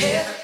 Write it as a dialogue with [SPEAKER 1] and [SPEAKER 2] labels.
[SPEAKER 1] Yeah.